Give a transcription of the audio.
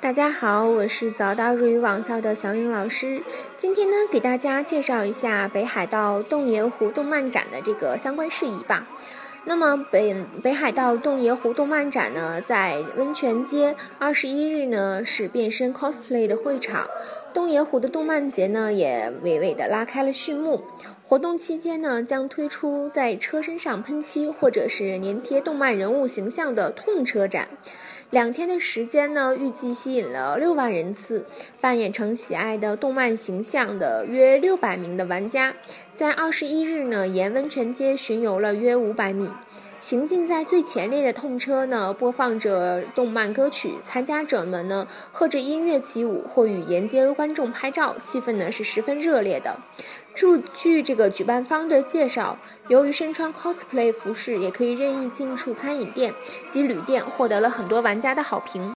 大家好，我是早岛日语网校的小颖老师。今天呢，给大家介绍一下北海道洞爷湖动漫展的这个相关事宜吧。那么北北海道洞爷湖动漫展呢，在温泉街二十一日呢是变身 cosplay 的会场。洞爷湖的动漫节呢也娓娓的拉开了序幕。活动期间呢，将推出在车身上喷漆或者是粘贴动漫人物形象的痛车展。两天的时间呢，预计吸引了六万人次，扮演成喜爱的动漫形象的约六百名的玩家，在二十一日呢，沿温泉街巡游了约五百米。行进在最前列的痛车呢，播放着动漫歌曲，参加者们呢和着音乐起舞，或与沿街观众拍照，气氛呢是十分热烈的。据据这个举办方的介绍，由于身穿 cosplay 服饰，也可以任意进出餐饮店及旅店，获得了很多玩家的好评。